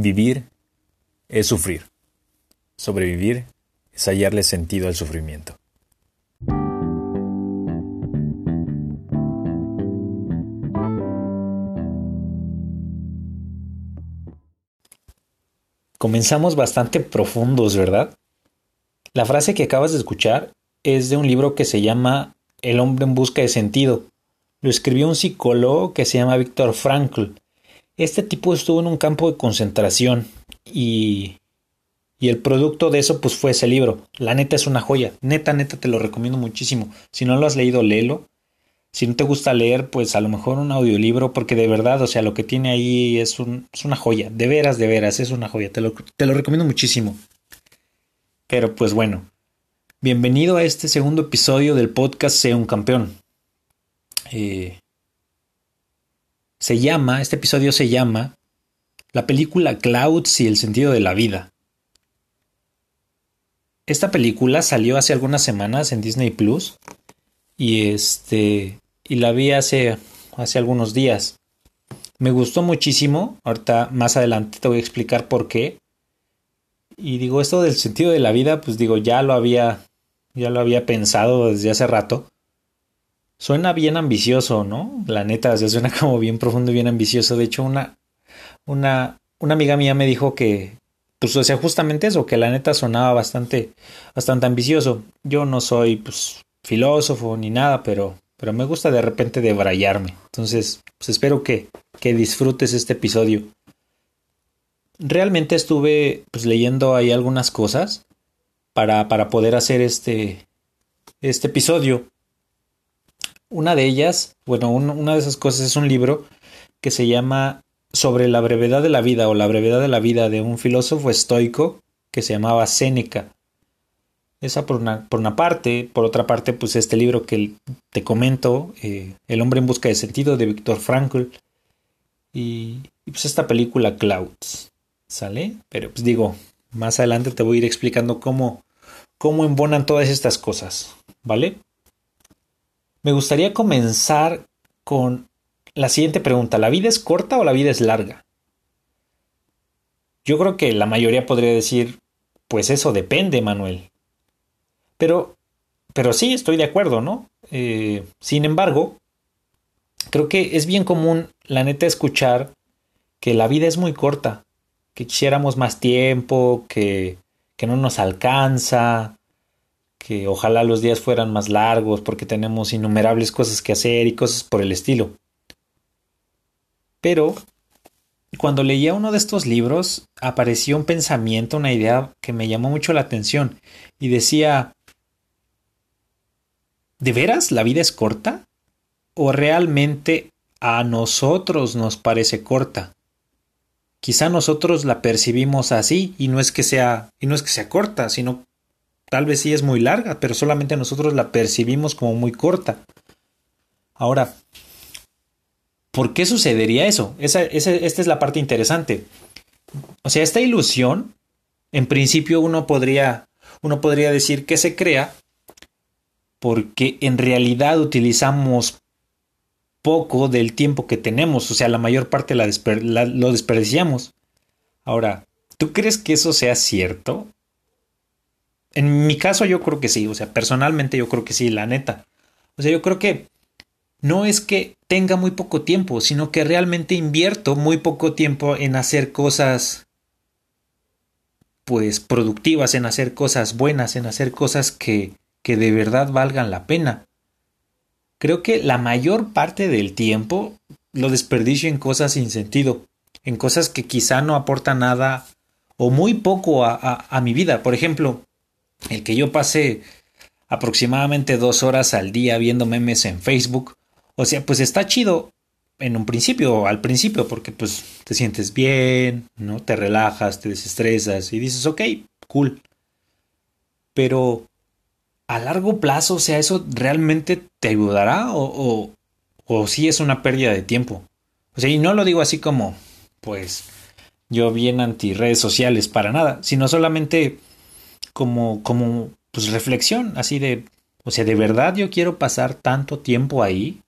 Vivir es sufrir. Sobrevivir es hallarle sentido al sufrimiento. Comenzamos bastante profundos, ¿verdad? La frase que acabas de escuchar es de un libro que se llama El hombre en busca de sentido. Lo escribió un psicólogo que se llama Víctor Frankl. Este tipo estuvo en un campo de concentración y, y el producto de eso pues fue ese libro. La neta es una joya. Neta, neta te lo recomiendo muchísimo. Si no lo has leído, léelo. Si no te gusta leer, pues a lo mejor un audiolibro, porque de verdad, o sea, lo que tiene ahí es, un, es una joya. De veras, de veras, es una joya. Te lo, te lo recomiendo muchísimo. Pero pues bueno, bienvenido a este segundo episodio del podcast Sea un campeón. Eh, se llama, este episodio se llama la película Clouds y el sentido de la vida. Esta película salió hace algunas semanas en Disney Plus y este y la vi hace hace algunos días. Me gustó muchísimo. Ahorita más adelante te voy a explicar por qué. Y digo esto del sentido de la vida, pues digo ya lo había ya lo había pensado desde hace rato. Suena bien ambicioso, ¿no? La neta, o suena como bien profundo y bien ambicioso. De hecho, una, una, una amiga mía me dijo que, pues, o sea, justamente eso, que la neta sonaba bastante, bastante ambicioso. Yo no soy, pues, filósofo ni nada, pero, pero me gusta de repente debrayarme. Entonces, pues espero que, que disfrutes este episodio. Realmente estuve, pues, leyendo ahí algunas cosas para, para poder hacer este, este episodio. Una de ellas, bueno, una de esas cosas es un libro que se llama Sobre la brevedad de la vida o la brevedad de la vida de un filósofo estoico que se llamaba Séneca. Esa por una, por una parte, por otra parte, pues este libro que te comento, eh, El hombre en busca de sentido de Víctor Frankl y, y, pues esta película Clouds, ¿sale? Pero pues digo, más adelante te voy a ir explicando cómo, cómo embonan todas estas cosas, ¿vale? Me gustaría comenzar con la siguiente pregunta. ¿La vida es corta o la vida es larga? Yo creo que la mayoría podría decir, pues eso depende, Manuel. Pero, pero sí, estoy de acuerdo, ¿no? Eh, sin embargo, creo que es bien común, la neta, escuchar que la vida es muy corta, que quisiéramos más tiempo, que, que no nos alcanza, que ojalá los días fueran más largos porque tenemos innumerables cosas que hacer y cosas por el estilo. Pero cuando leía uno de estos libros apareció un pensamiento, una idea que me llamó mucho la atención y decía, ¿de veras la vida es corta? ¿O realmente a nosotros nos parece corta? Quizá nosotros la percibimos así y no es que sea y no es que sea corta, sino tal vez sí es muy larga, pero solamente nosotros la percibimos como muy corta. Ahora, ¿por qué sucedería eso? Esta es la parte interesante. O sea, esta ilusión, en principio uno podría, uno podría decir que se crea porque en realidad utilizamos poco del tiempo que tenemos, o sea, la mayor parte la, lo desperdiciamos. Ahora, ¿tú crees que eso sea cierto? En mi caso yo creo que sí, o sea, personalmente yo creo que sí, la neta. O sea, yo creo que no es que tenga muy poco tiempo, sino que realmente invierto muy poco tiempo en hacer cosas pues productivas, en hacer cosas buenas, en hacer cosas que, que de verdad valgan la pena. Creo que la mayor parte del tiempo lo desperdicio en cosas sin sentido, en cosas que quizá no aportan nada o muy poco a, a, a mi vida. Por ejemplo, el que yo pase aproximadamente dos horas al día viendo memes en Facebook, o sea, pues está chido en un principio, al principio, porque pues te sientes bien, ¿no? Te relajas, te desestresas y dices, ok, cool. Pero a largo plazo, o sea, ¿eso realmente te ayudará o, o, o sí es una pérdida de tiempo? O sea, y no lo digo así como, pues, yo bien anti redes sociales para nada, sino solamente como, como, pues reflexión, así de, o sea, ¿de verdad yo quiero pasar tanto tiempo ahí?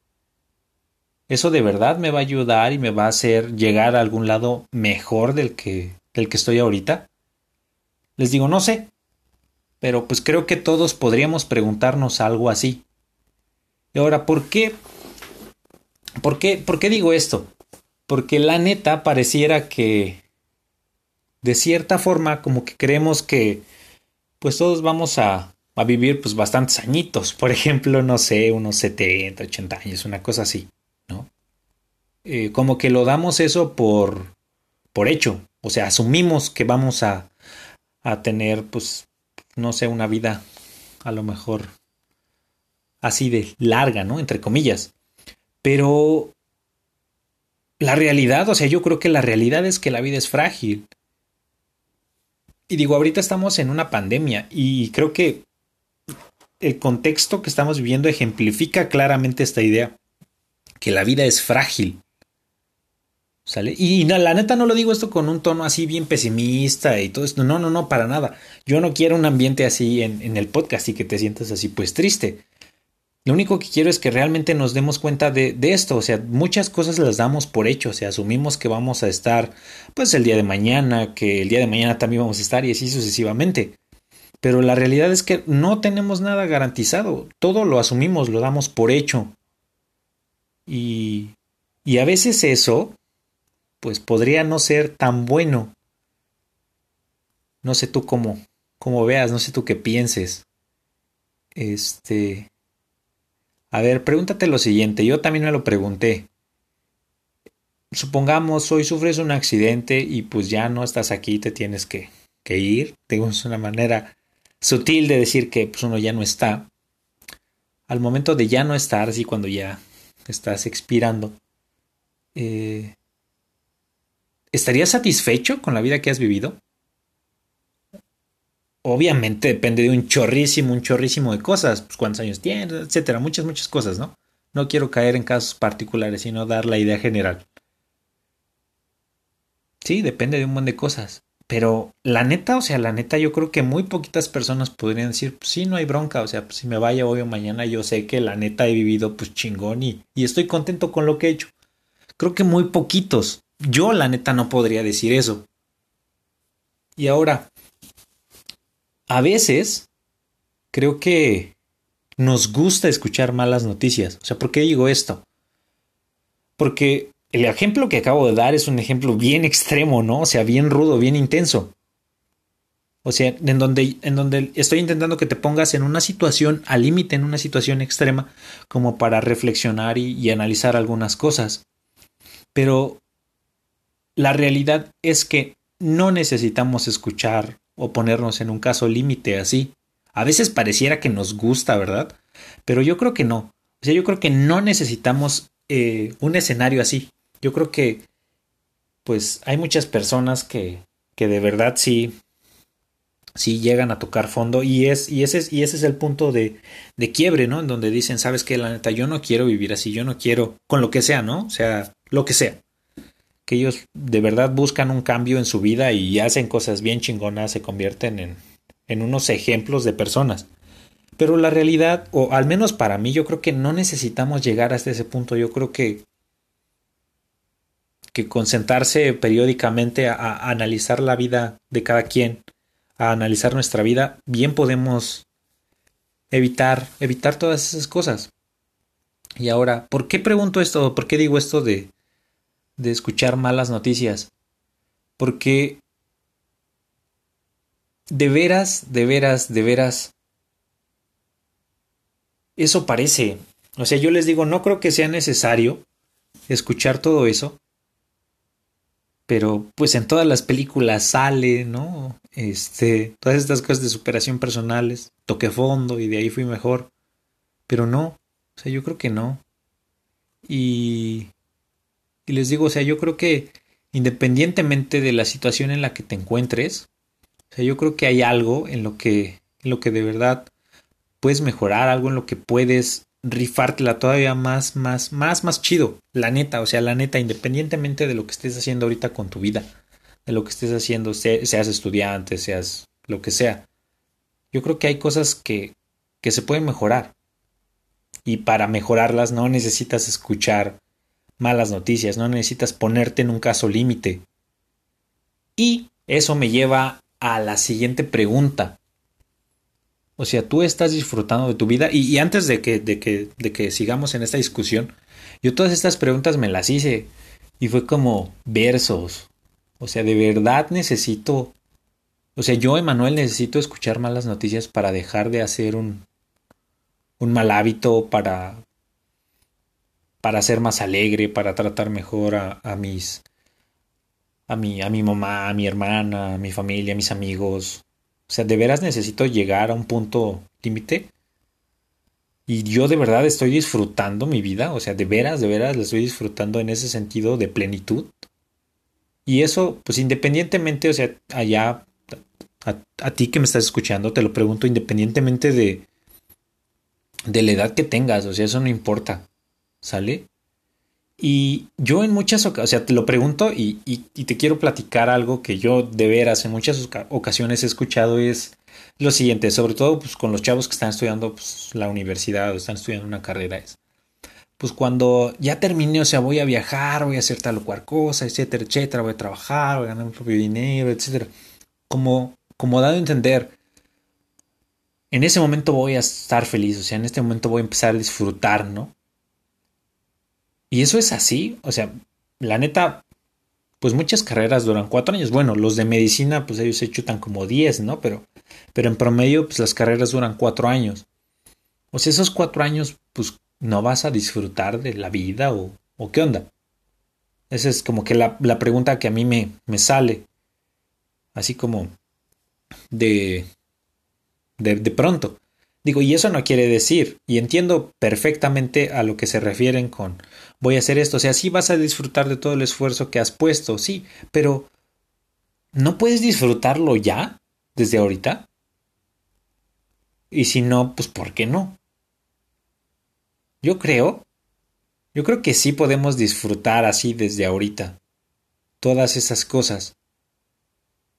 ¿Eso de verdad me va a ayudar y me va a hacer llegar a algún lado mejor del que, del que estoy ahorita? Les digo, no sé, pero pues creo que todos podríamos preguntarnos algo así. Y ahora, ¿por qué? ¿Por qué, por qué digo esto? Porque la neta pareciera que de cierta forma como que creemos que pues todos vamos a, a vivir pues bastantes añitos, por ejemplo, no sé, unos 70, 80 años, una cosa así, ¿no? Eh, como que lo damos eso por, por hecho, o sea, asumimos que vamos a, a tener pues, no sé, una vida a lo mejor así de larga, ¿no? Entre comillas. Pero la realidad, o sea, yo creo que la realidad es que la vida es frágil. Y digo, ahorita estamos en una pandemia y creo que el contexto que estamos viviendo ejemplifica claramente esta idea, que la vida es frágil. ¿Sale? Y la neta no lo digo esto con un tono así bien pesimista y todo esto. No, no, no, para nada. Yo no quiero un ambiente así en, en el podcast y que te sientas así pues triste. Lo único que quiero es que realmente nos demos cuenta de, esto, o sea, muchas cosas las damos por hecho, o sea, asumimos que vamos a estar pues el día de mañana, que el día de mañana también vamos a estar y así sucesivamente. Pero la realidad es que no tenemos nada garantizado, todo lo asumimos, lo damos por hecho. Y, y a veces eso, pues podría no ser tan bueno. No sé tú cómo, cómo veas, no sé tú qué pienses. Este, a ver, pregúntate lo siguiente, yo también me lo pregunté. Supongamos hoy sufres un accidente y pues ya no estás aquí, te tienes que, ir. Tenemos una manera sutil de decir que pues, uno ya no está. Al momento de ya no estar, así cuando ya estás expirando, eh, ¿estarías satisfecho con la vida que has vivido? Obviamente depende de un chorrísimo, un chorrísimo de cosas, pues cuántos años tienes, etcétera, muchas, muchas cosas, ¿no? No quiero caer en casos particulares, sino dar la idea general. Sí, depende de un montón de cosas. Pero la neta, o sea, la neta, yo creo que muy poquitas personas podrían decir, pues sí, no hay bronca, o sea, pues si me vaya hoy o mañana, yo sé que la neta he vivido pues chingón y, y estoy contento con lo que he hecho. Creo que muy poquitos. Yo la neta no podría decir eso. Y ahora, a veces creo que nos gusta escuchar malas noticias. O sea, ¿por qué digo esto? Porque el ejemplo que acabo de dar es un ejemplo bien extremo, ¿no? O sea, bien rudo, bien intenso. O sea, en donde, en donde estoy intentando que te pongas en una situación al límite, en una situación extrema, como para reflexionar y, y analizar algunas cosas. Pero la realidad es que no necesitamos escuchar o ponernos en un caso límite así. A veces pareciera que nos gusta, ¿verdad? Pero yo creo que no. O sea, yo creo que no necesitamos eh, un escenario así. Yo creo que, pues, hay muchas personas que, que de verdad sí, sí llegan a tocar fondo y, es, y, ese, es, y ese es el punto de, de quiebre, ¿no? En donde dicen, sabes que la neta, yo no quiero vivir así, yo no quiero, con lo que sea, ¿no? O sea, lo que sea que ellos de verdad buscan un cambio en su vida y hacen cosas bien chingonas, se convierten en, en unos ejemplos de personas. Pero la realidad, o al menos para mí, yo creo que no necesitamos llegar hasta ese punto. Yo creo que, que concentrarse periódicamente a, a, analizar la vida de cada quien, a analizar nuestra vida, bien podemos evitar, evitar todas esas cosas. Y ahora, ¿por qué pregunto esto? ¿Por qué digo esto de, de escuchar malas noticias. Porque de veras, de veras, de veras, eso parece. O sea, yo les digo, no creo que sea necesario escuchar todo eso. Pero pues en todas las películas sale, ¿no? Este, todas estas cosas de superación personales, toqué fondo y de ahí fui mejor. Pero no, o sea, yo creo que no. Y y les digo, o sea, yo creo que independientemente de la situación en la que te encuentres, o sea, yo creo que hay algo en lo que, en lo que de verdad puedes mejorar, algo en lo que puedes rifártela todavía más, más, más, más chido. La neta, o sea, la neta, independientemente de lo que estés haciendo ahorita con tu vida, de lo que estés haciendo, seas estudiante, seas lo que sea. Yo creo que hay cosas que, que se pueden mejorar. Y para mejorarlas no necesitas escuchar malas noticias, no necesitas ponerte en un caso límite. Y eso me lleva a la siguiente pregunta. O sea, tú estás disfrutando de tu vida y, antes de que, de, que, de que sigamos en esta discusión, yo todas estas preguntas me las hice y fue como versos. O sea, de verdad necesito... O sea, yo, Emanuel, necesito escuchar malas noticias para dejar de hacer un, un mal hábito, para, para ser más alegre, para tratar mejor a, mis a mi, a mi mamá, a mi hermana, a mi familia, a mis amigos. O sea, de veras necesito llegar a un punto límite. Y yo de verdad estoy disfrutando mi vida. O sea, de veras, de veras la estoy disfrutando en ese sentido de plenitud. Y eso, pues independientemente, o sea, allá, a, a ti que me estás escuchando, te lo pregunto independientemente de, de la edad que tengas. O sea, eso no importa. ¿Sale? Y yo en muchas ocasiones, o sea, te lo pregunto y, te quiero platicar algo que yo de veras en muchas ocasiones he escuchado es lo siguiente, sobre todo pues, con los chavos que están estudiando pues, la universidad o están estudiando una carrera, es pues cuando ya termine, o sea, voy a viajar, voy a hacer tal o cual cosa, etcétera, etcétera, voy a trabajar, voy a ganar mi propio dinero, etcétera. Como, como dado a entender, en ese momento voy a estar feliz, o sea, en este momento voy a empezar a disfrutar, ¿no? Y eso es así, o sea, la neta, pues muchas carreras duran cuatro años. Bueno, los de medicina, pues ellos se chutan como diez, ¿no? Pero, pero en promedio, pues las carreras duran cuatro años. O sea, esos cuatro años, pues no vas a disfrutar de la vida o, qué onda. Esa es como que la, la pregunta que a mí me, me sale. Así como de, de, de pronto. Digo, y eso no quiere decir, y entiendo perfectamente a lo que se refieren con voy a hacer esto, o sea, sí vas a disfrutar de todo el esfuerzo que has puesto, sí, pero ¿no puedes disfrutarlo ya, desde ahorita? Y si no, pues ¿por qué no? Yo creo, yo creo que sí podemos disfrutar así desde ahorita, todas esas cosas.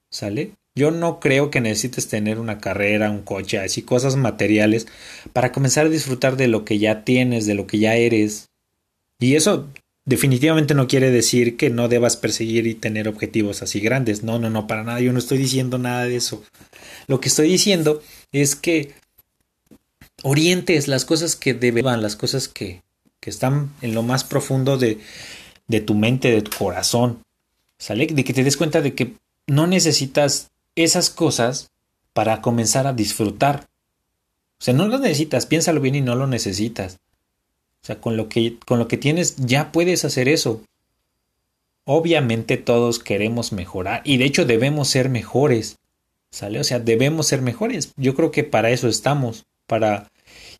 ¿Sale? Yo no creo que necesites tener una carrera, un coche, así cosas materiales para comenzar a disfrutar de lo que ya tienes, de lo que ya eres. Y eso definitivamente no quiere decir que no debas perseguir y tener objetivos así grandes. No, no, no, para nada. Yo no estoy diciendo nada de eso. Lo que estoy diciendo es que orientes las cosas que deban, las cosas que, que están en lo más profundo de, de tu mente, de tu corazón. ¿Sale? De que te des cuenta de que no necesitas esas cosas para comenzar a disfrutar. O sea, no lo necesitas, piénsalo bien y no lo necesitas. O sea, con lo que, con lo que tienes ya puedes hacer eso. Obviamente todos queremos mejorar y de hecho debemos ser mejores. ¿Sale? O sea, debemos ser mejores. Yo creo que para eso estamos, para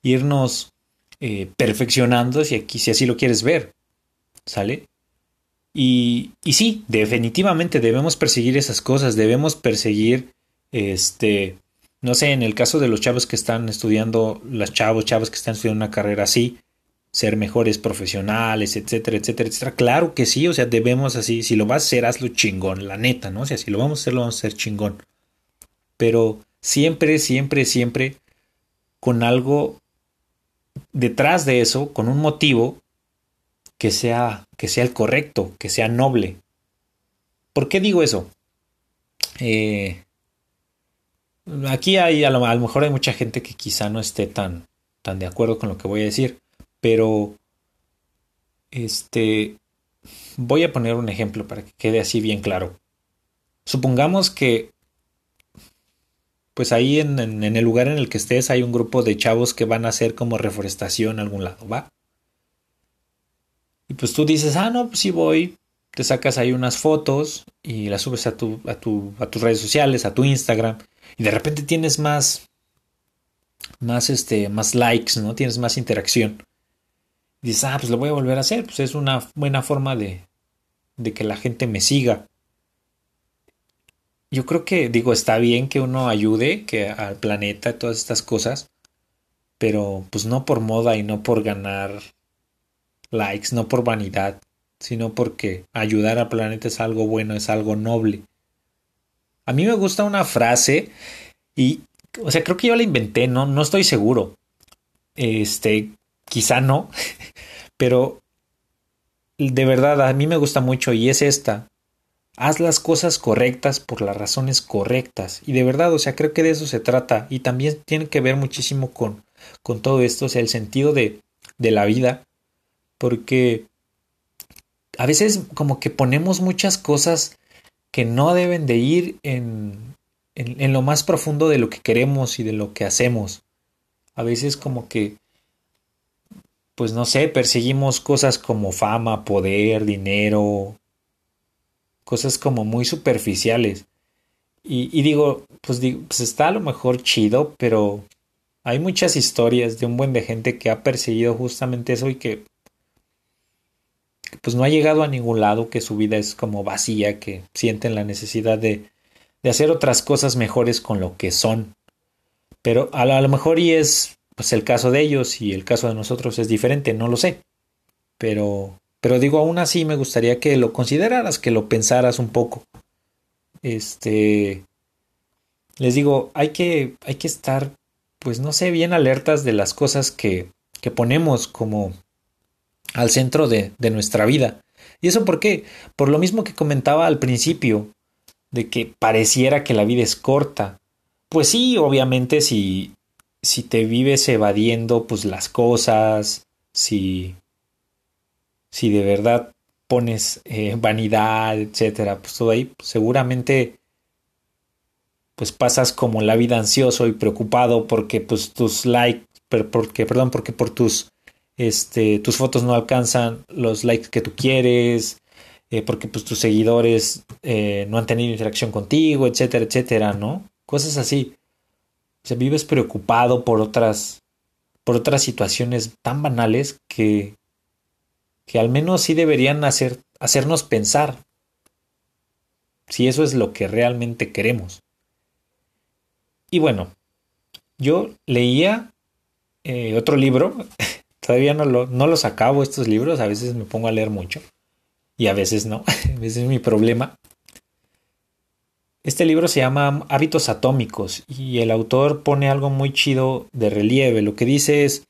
irnos eh, perfeccionando si, aquí, si así lo quieres ver. ¿Sale? Y, y sí, definitivamente debemos perseguir esas cosas, debemos perseguir, este, no sé, en el caso de los chavos que están estudiando, las chavos, chavos que están estudiando una carrera así, ser mejores profesionales, etcétera, etcétera, etcétera. Claro que sí, o sea, debemos así, si lo vas a hacer, hazlo chingón, la neta, ¿no? O sea, si lo vamos a hacer, lo vamos a hacer chingón. Pero siempre, siempre, siempre con algo detrás de eso, con un motivo que sea, que sea el correcto, que sea noble. ¿Por qué digo eso? Eh, aquí hay, a lo, mejor hay mucha gente que quizá no esté tan, tan de acuerdo con lo que voy a decir, pero este voy a poner un ejemplo para que quede así bien claro. Supongamos que pues ahí en, en, el lugar en el que estés hay un grupo de chavos que van a hacer como reforestación a algún lado, ¿va? Y pues tú dices, ah, no, pues sí voy, te sacas ahí unas fotos y las subes a, tu, a, tu, a tus redes sociales, a tu Instagram, y de repente tienes más, más, este, más likes, ¿no? Tienes más interacción. Dices, ah, pues lo voy a volver a hacer, pues es una buena forma de, de que la gente me siga. Yo creo que, digo, está bien que uno ayude que al planeta, todas estas cosas, pero pues no por moda y no por ganar likes, no por vanidad, sino porque ayudar al planeta es algo bueno, es algo noble. A mí me gusta una frase y, o sea, creo que yo la inventé, no, no estoy seguro. Este, quizá no, pero de verdad a mí me gusta mucho y es esta. haz las cosas correctas por las razones correctas. Y de verdad, o sea, creo que de eso se trata. Y también tiene que ver muchísimo con, con todo esto, o sea, el sentido de, de la vida. Porque a veces como que ponemos muchas cosas que no deben de ir en, en, en, lo más profundo de lo que queremos y de lo que hacemos. A veces como que, pues no sé, perseguimos cosas como fama, poder, dinero, cosas como muy superficiales. Y, digo, pues digo, pues está a lo mejor chido, pero hay muchas historias de un buen de gente que ha perseguido justamente eso y que pues no ha llegado a ningún lado, que su vida es como vacía, que sienten la necesidad de, de hacer otras cosas mejores con lo que son. Pero a lo, mejor y es pues el caso de ellos y el caso de nosotros es diferente, no lo sé. Pero pero digo, aún así me gustaría que lo consideraras, que lo pensaras un poco. Este. Les digo, hay que, hay que estar, pues no sé, bien alertas de las cosas que, que ponemos como al centro de, de nuestra vida. ¿Y eso por qué? Por lo mismo que comentaba al principio, de que pareciera que la vida es corta. Pues sí, obviamente si, si te vives evadiendo pues las cosas, si si de verdad pones eh, vanidad, etcétera, pues todo ahí, pues seguramente pues pasas como la vida ansioso y preocupado porque pues tus likes, porque, perdón, porque por tus, este, tus fotos no alcanzan los likes que tú quieres, eh, porque pues tus seguidores eh, no han tenido interacción contigo, etcétera, etcétera, ¿no? Cosas así. Sea, vives preocupado por otras, por otras situaciones tan banales que, que al menos sí deberían hacer, hacernos pensar si eso es lo que realmente queremos. Y bueno, yo leía eh, otro libro, todavía no, lo, no los acabo estos libros, a veces me pongo a leer mucho y a veces no, ese es mi problema. Este libro se llama Hábitos Atómicos y el autor pone algo muy chido de relieve. Lo que dice es,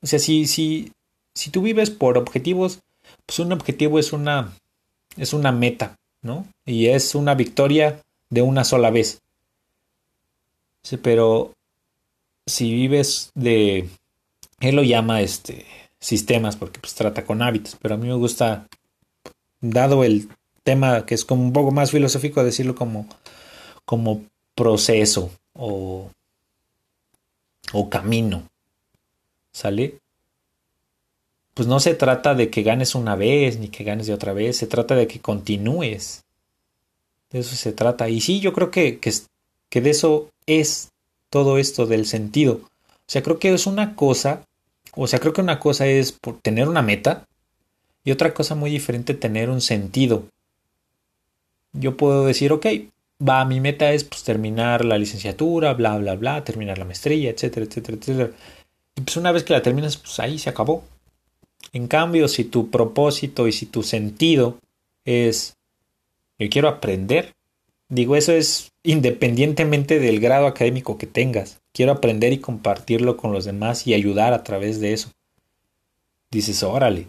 o sea, si, si, si tú vives por objetivos, pues un objetivo es una, es una meta, ¿no? Y es una victoria de una sola vez. Pero si vives de, él lo llama este sistemas porque pues trata con hábitos, pero a mí me gusta, dado el tema que es como un poco más filosófico, decirlo como, como proceso o, o camino. ¿Sale? pues no se trata de que ganes una vez ni que ganes de otra vez, se trata de que continúes. De eso se trata. Y sí, yo creo que, que, que de eso es todo esto del sentido. O sea, creo que es una cosa, o sea, creo que una cosa es por tener una meta y otra cosa muy diferente tener un sentido. Yo puedo decir, ok, va, mi meta es pues, terminar la licenciatura, bla, bla, bla, terminar la maestría, etcétera, etcétera, etcétera. Y pues una vez que la terminas, pues ahí se acabó. En cambio, si tu propósito y si tu sentido es yo quiero aprender, digo, eso es independientemente del grado académico que tengas. Quiero aprender y compartirlo con los demás y ayudar a través de eso. Dices, órale.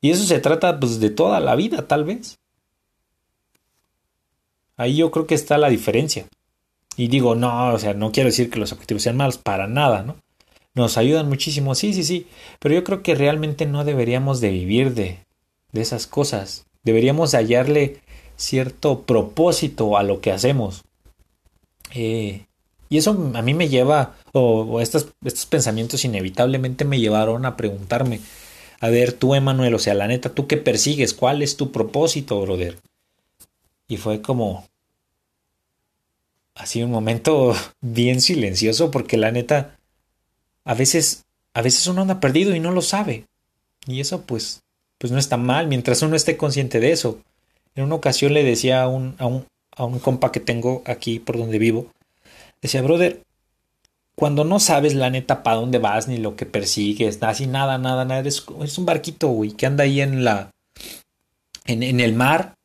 Y eso se trata pues de toda la vida, tal vez. Ahí yo creo que está la diferencia. Y digo, no, o sea, no quiero decir que los objetivos sean malos, para nada, ¿no? nos ayudan muchísimo, sí, sí, sí, pero yo creo que realmente no deberíamos de vivir de, de esas cosas, deberíamos hallarle cierto propósito a lo que hacemos. Eh, y eso a mí me lleva, o, estos, estos pensamientos inevitablemente me llevaron a preguntarme, a ver, tú, Emanuel, o sea, la neta, ¿tú qué persigues? ¿Cuál es tu propósito, brother? Y fue como así un momento bien silencioso porque la neta a veces, a veces uno anda perdido y no lo sabe. Y eso pues, pues no está mal mientras uno esté consciente de eso. En una ocasión le decía a un, a un, a un compa que tengo aquí por donde vivo, decía, brother, cuando no sabes la neta para dónde vas ni lo que persigues, así nada, nada, nada, eres, un barquito, güey, que anda ahí en la, en, en, el mar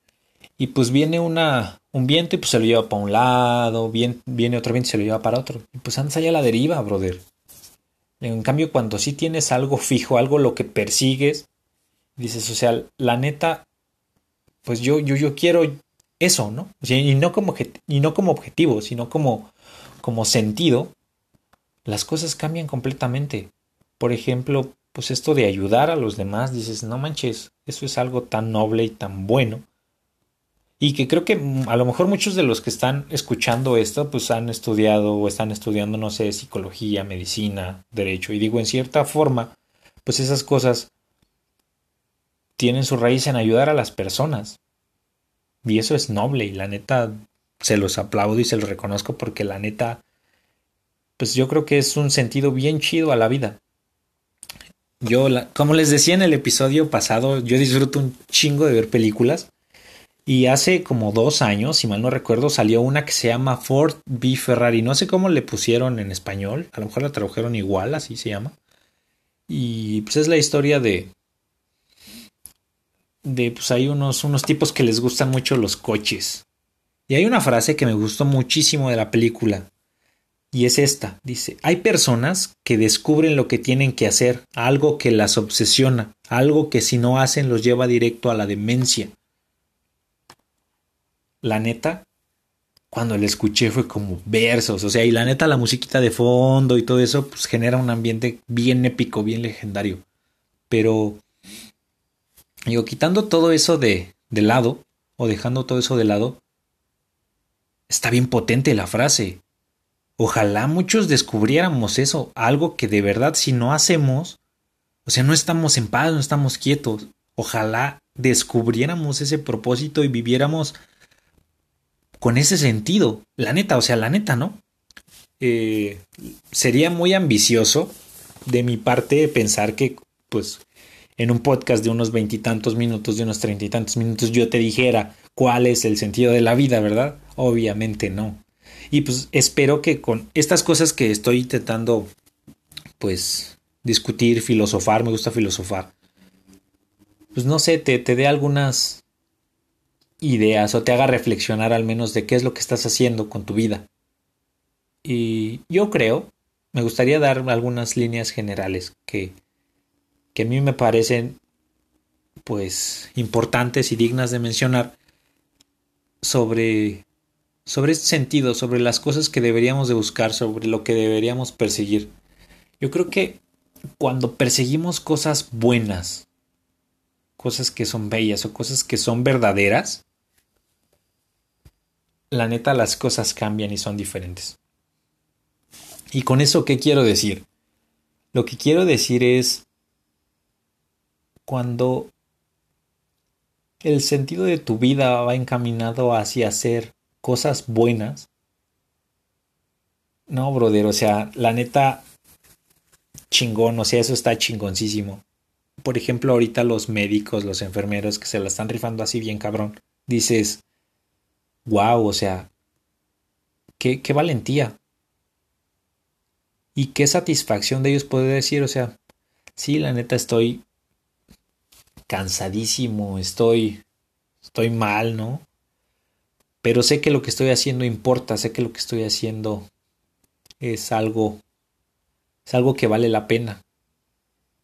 y pues viene una, un viento y pues se lo lleva para un lado, viene, viene otro viento y se lo lleva para otro. Y pues andas ahí a la deriva, brother. En cambio, cuando sí tienes algo fijo, algo lo que persigues, dices, o sea, la neta, pues yo, yo, yo quiero eso, ¿no? y, no como, y no como objetivo, sino como, como sentido, las cosas cambian completamente. Por ejemplo, pues esto de ayudar a los demás, dices, no manches, eso es algo tan noble y tan bueno. Y que creo que a lo mejor muchos de los que están escuchando esto, pues han estudiado o están estudiando, no sé, psicología, medicina, derecho. Y digo, en cierta forma, pues esas cosas tienen su raíz en ayudar a las personas. Y eso es noble y la neta se los aplaudo y se los reconozco porque la neta, pues yo creo que es un sentido bien chido a la vida. Yo, como les decía en el episodio pasado, yo disfruto un chingo de ver películas. Y hace como dos años, si mal no recuerdo, salió una que se llama Ford v Ferrari. No sé cómo le pusieron en español. A lo mejor la tradujeron igual, así se llama. Y pues es la historia de. De pues hay unos, unos tipos que les gustan mucho los coches. Y hay una frase que me gustó muchísimo de la película. Y es esta. Dice, hay personas que descubren lo que tienen que hacer, algo que las obsesiona, algo que si no hacen los lleva directo a la demencia. La neta, cuando la escuché fue como versos, o sea, y la neta la musiquita de fondo y todo eso, pues genera un ambiente bien épico, bien legendario. Pero, digo, quitando todo eso de, de lado, o dejando todo eso de lado, está bien potente la frase. Ojalá muchos descubriéramos eso, algo que de verdad si no hacemos, o sea, no estamos en paz, no estamos quietos. Ojalá descubriéramos ese propósito y viviéramos con ese sentido. La neta, o sea, la neta, ¿no? Eh, sería muy ambicioso de mi parte pensar que, pues, en un podcast de unos veintitantos minutos, de unos treinta y tantos minutos, yo te dijera cuál es el sentido de la vida, ¿verdad? Obviamente no. Y pues espero que con estas cosas que estoy intentando, pues, discutir, filosofar, me gusta filosofar, pues no sé, te, te dé algunas ideas o te haga reflexionar al menos de qué es lo que estás haciendo con tu vida. Y yo creo, me gustaría dar algunas líneas generales que, que a mí me parecen pues importantes y dignas de mencionar sobre sobre este sentido, sobre las cosas que deberíamos de buscar, sobre lo que deberíamos perseguir. Yo creo que cuando perseguimos cosas buenas, cosas que son bellas o cosas que son verdaderas, la neta las cosas cambian y son diferentes. ¿Y con eso qué quiero decir? Lo que quiero decir es cuando el sentido de tu vida va encaminado hacia ser cosas buenas. No, brother, o sea, la neta, chingón, o sea, eso está chingoncísimo. Por ejemplo, ahorita los médicos, los enfermeros que se la están rifando así bien cabrón, dices, wow, o sea, qué, valentía. Y qué satisfacción de ellos poder decir, o sea, sí, la neta estoy cansadísimo, estoy, estoy mal, ¿no? pero sé que lo que estoy haciendo importa, sé que lo que estoy haciendo es algo es algo que vale la pena.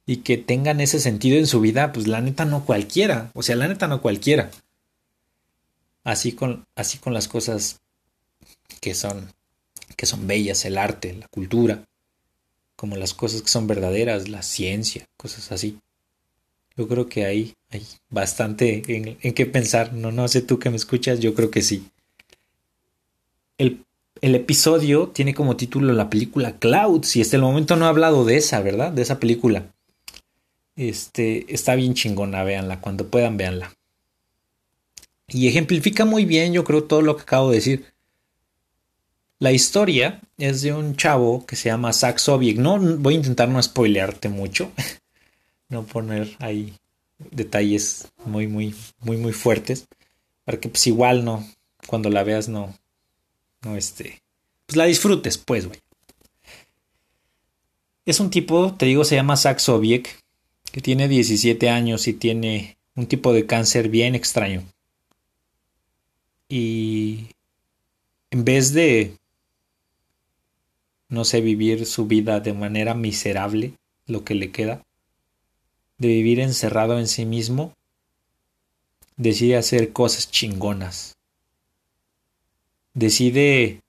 Y que tengan ese sentido en su vida, pues la neta no cualquiera, o sea, la neta no cualquiera. Así con así con las cosas que son que son bellas, el arte, la cultura, como las cosas que son verdaderas, la ciencia, cosas así. Yo creo que hay, hay bastante en, en qué pensar. No, no sé tú que me escuchas, yo creo que sí. El, el episodio tiene como título la película Clouds y hasta el momento no he hablado de esa, ¿verdad? De esa película. Este, está bien chingona, véanla. Cuando puedan, véanla. Y ejemplifica muy bien, yo creo, todo lo que acabo de decir. La historia es de un chavo que se llama Zach Sobiek. No voy a intentar no spoilearte mucho. no poner ahí detalles muy, muy, muy, muy fuertes. Para que pues igual no, cuando la veas no, no este, pues la disfrutes, pues, güey. Es un tipo, te digo, se llama Zach Sobiek, que tiene 17 años y tiene un tipo de cáncer bien extraño. Y en vez de, no sé, vivir su vida de manera miserable, lo que le queda, de vivir encerrado en sí mismo, decide hacer cosas chingonas. Decide,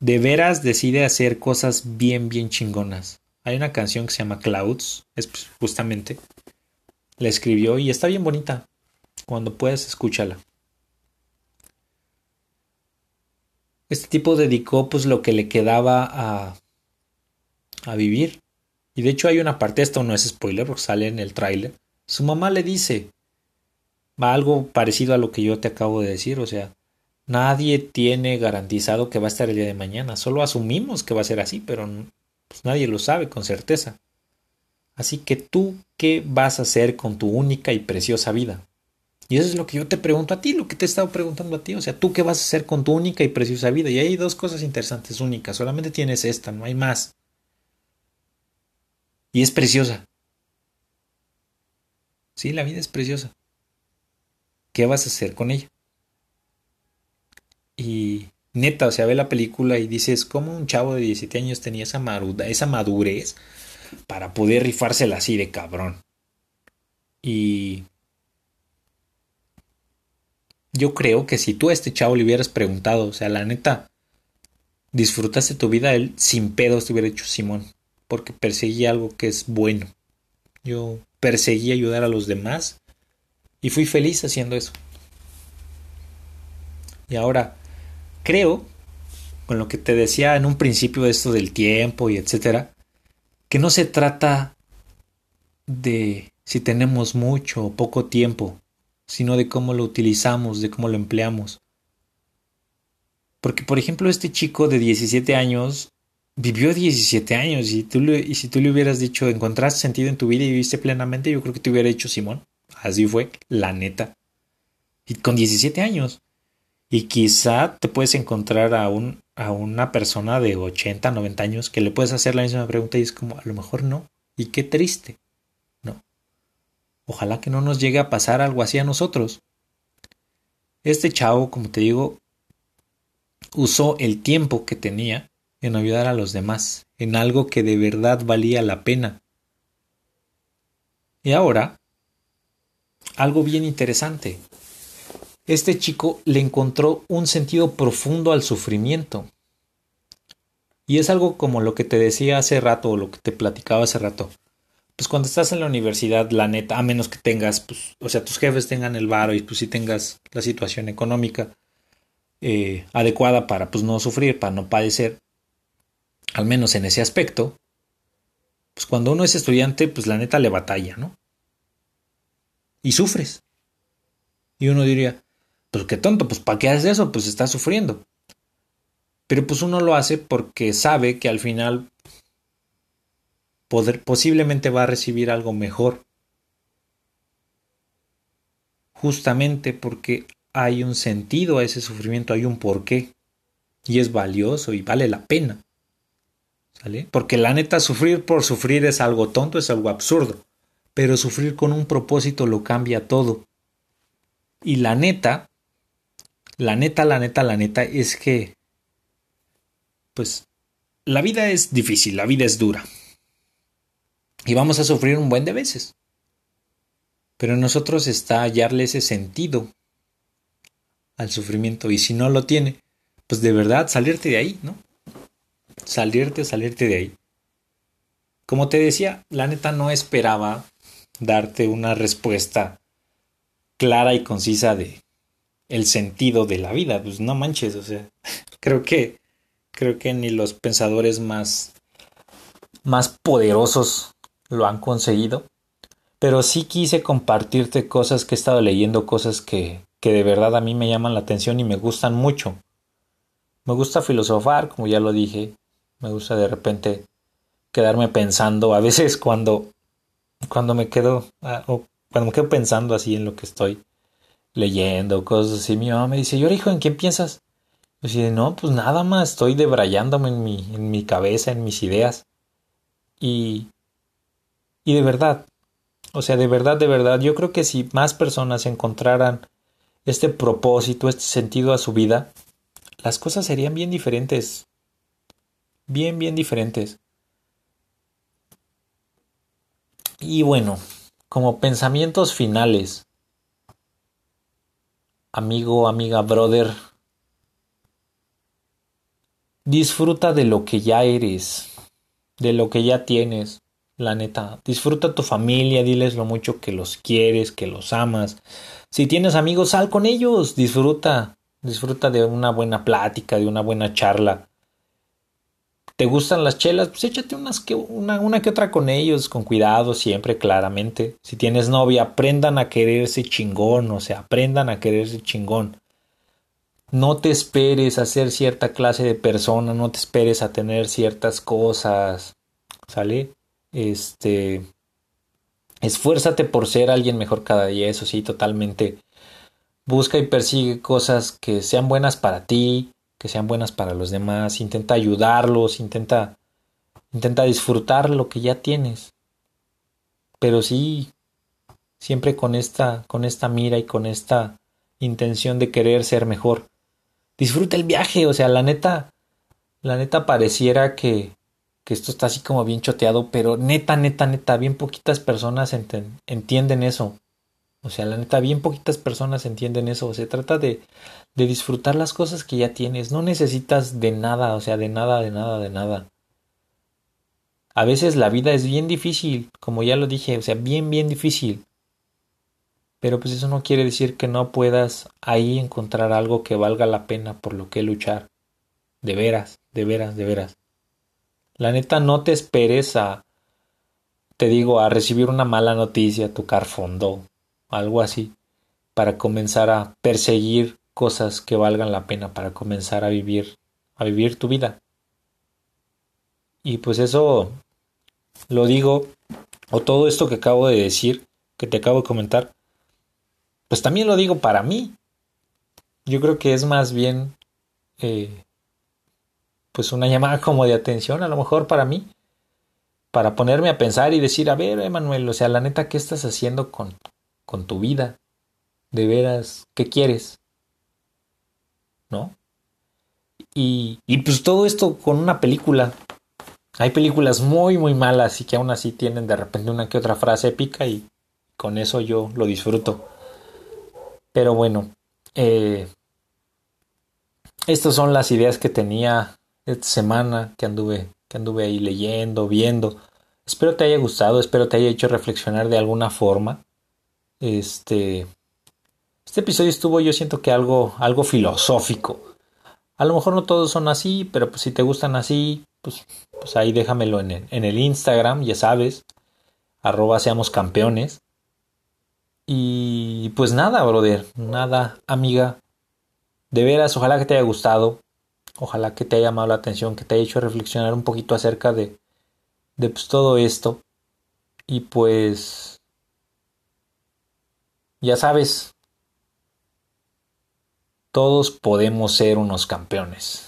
de veras decide hacer cosas bien, bien chingonas. Hay una canción que se llama Clouds, es pues, justamente, la escribió y está bien bonita. Cuando puedas, escúchala. Este tipo dedicó pues lo que le quedaba a, a vivir. Y de hecho hay una parte, esto no es spoiler porque sale en el tráiler. Su mamá le dice algo parecido a lo que yo te acabo de decir, o sea, nadie tiene garantizado que va a estar el día de mañana, solo asumimos que va a ser así, pero pues, nadie lo sabe con certeza. Así que tú, ¿qué vas a hacer con tu única y preciosa vida? Y eso es lo que yo te pregunto a ti, lo que te he estado preguntando a ti. O sea, ¿tú qué vas a hacer con tu única y preciosa vida? Y hay dos cosas interesantes, únicas. Solamente tienes esta, no hay más. Y es preciosa. Sí, la vida es preciosa. ¿Qué vas a hacer con ella? Y neta, o sea, ve la película y dices, ¿cómo un chavo de 17 años tenía esa, esa madurez para poder rifársela así de cabrón? Y yo creo que si tú a este chavo le hubieras preguntado, o sea, la neta, disfrutaste tu vida, él sin pedos te hubiera hecho Simón, porque perseguí algo que es bueno. Yo perseguí ayudar a los demás y fui feliz haciendo eso. Y ahora, creo, con lo que te decía en un principio de esto del tiempo y etcétera, que no se trata de si tenemos mucho o poco tiempo, sino de cómo lo utilizamos, de cómo lo empleamos. Porque, por ejemplo, este chico de 17 años vivió 17 años y, tú y si tú le hubieras dicho, encontraste sentido en tu vida y viviste plenamente, yo creo que te hubiera dicho Simón. Así fue, la neta. Y con 17 años. Y quizá te puedes encontrar a, un, a una persona de 80, 90 años que le puedes hacer la misma pregunta y es como, a lo mejor no. Y qué triste. Ojalá que no nos llegue a pasar algo así a nosotros. Este chavo, como te digo, usó el tiempo que tenía en ayudar a los demás, en algo que de verdad valía la pena. Y ahora, algo bien interesante. Este chico le encontró un sentido profundo al sufrimiento. Y es algo como lo que te decía hace rato o lo que te platicaba hace rato pues cuando estás en la universidad, la neta, a menos que tengas, pues, o sea, tus jefes tengan el varo y pues si tengas la situación económica eh, adecuada para pues no sufrir, para no padecer, al menos en ese aspecto, pues cuando uno es estudiante, pues la neta le batalla, ¿no? Y sufres. Y uno diría, pues qué tonto, pues ¿para qué haces eso? Pues estás sufriendo. Pero pues uno lo hace porque sabe que al final posiblemente va a recibir algo mejor. Justamente porque hay un sentido a ese sufrimiento, hay un porqué. Y es valioso y vale la pena. Porque la neta, sufrir por sufrir es algo tonto, es algo absurdo. Pero sufrir con un propósito lo cambia todo. Y la neta, la neta, la neta, la neta es que, pues, la vida es difícil, la vida es dura. Y vamos a sufrir un buen de veces. Pero en nosotros está hallarle ese sentido al sufrimiento. Y si no lo tiene, pues de verdad salirte de ahí, ¿no? Salirte, salirte de ahí. Como te decía, la neta no esperaba darte una respuesta clara y concisa de el sentido de la vida. Pues no manches, o sea, creo que creo que ni los pensadores más más poderosos lo han conseguido. Pero sí quise compartirte cosas que he estado leyendo, cosas que, que de verdad a mí me llaman la atención y me gustan mucho. Me gusta filosofar, como ya lo dije. Me gusta de repente quedarme pensando. A veces cuando, cuando me quedo, ah, cuando me quedo pensando así en lo que estoy leyendo, cosas así, mi mamá me dice, yo hijo, ¿en quién piensas? Yo decía, no, pues nada más, estoy debrayándome en mi, en mi cabeza, en mis ideas. Y, y de verdad, o sea, de verdad, de verdad, yo creo que si más personas encontraran este propósito, este sentido a su vida, las cosas serían bien diferentes. Bien, bien diferentes. Y bueno, como pensamientos finales, amigo, amiga, brother, disfruta de lo que ya eres, de lo que ya tienes, la neta. Disfruta tu familia, diles lo mucho que los quieres, que los amas. Si tienes amigos, sal con ellos, disfruta, disfruta de una buena plática, de una buena charla. ¿Te gustan las chelas? Pues échate unas que, una, una que otra con ellos, con cuidado, siempre, claramente. Si tienes novia, aprendan a quererse chingón, o sea, aprendan a quererse chingón. No te esperes a ser cierta clase de persona, no te esperes a tener ciertas cosas, ¿sale? Este, esfuérzate por ser alguien mejor cada día, eso sí, totalmente. Busca y persigue cosas que sean buenas para ti, que sean buenas para los demás, intenta ayudarlos, intenta intenta disfrutar lo que ya tienes. Pero sí siempre con esta con esta mira y con esta intención de querer ser mejor. Disfruta el viaje, o sea, la neta la neta pareciera que que esto está así como bien choteado, pero neta, neta, neta, bien poquitas personas entienden eso. O sea, la neta, bien poquitas personas entienden eso. Se trata de, de disfrutar las cosas que ya tienes. No necesitas de nada, o sea, de nada, de nada, de nada. A veces la vida es bien difícil, como ya lo dije, o sea, bien, bien difícil. Pero pues eso no quiere decir que no puedas ahí encontrar algo que valga la pena por lo que luchar. De veras, de veras, de veras. La neta, no te esperes a, te digo, a recibir una mala noticia, tocar fondo, algo así, para comenzar a perseguir cosas que valgan la pena, para comenzar a vivir, a vivir tu vida. Y pues eso lo digo, o todo esto que acabo de decir, que te acabo de comentar, pues también lo digo para mí. Yo creo que es más bien, eh, pues una llamada como de atención, a lo mejor para mí, para ponerme a pensar y decir, a ver, Emanuel, o sea, la neta, ¿qué estás haciendo con, con tu vida. De veras, ¿qué quieres? ¿No? Y, y pues todo esto con una película. Hay películas muy, muy malas y que aún así tienen de repente una que otra frase épica y con eso yo lo disfruto. Pero bueno, eh, estas son las ideas que tenía semana que anduve, que anduve ahí leyendo, viendo. Espero te haya gustado, espero te haya hecho reflexionar de alguna forma. Este, este episodio estuvo yo siento que algo, algo filosófico. A lo mejor no todos son así, pero pues si te gustan así, pues, pues ahí déjamelo en el, en el Instagram, ya sabes, arroba seamos campeones. Y pues nada, brother, nada, amiga. De veras, ojalá que te haya gustado, ojalá que te haya llamado la atención, que te haya hecho reflexionar un poquito acerca de, de pues, todo esto. Y pues ya sabes, todos podemos ser unos campeones.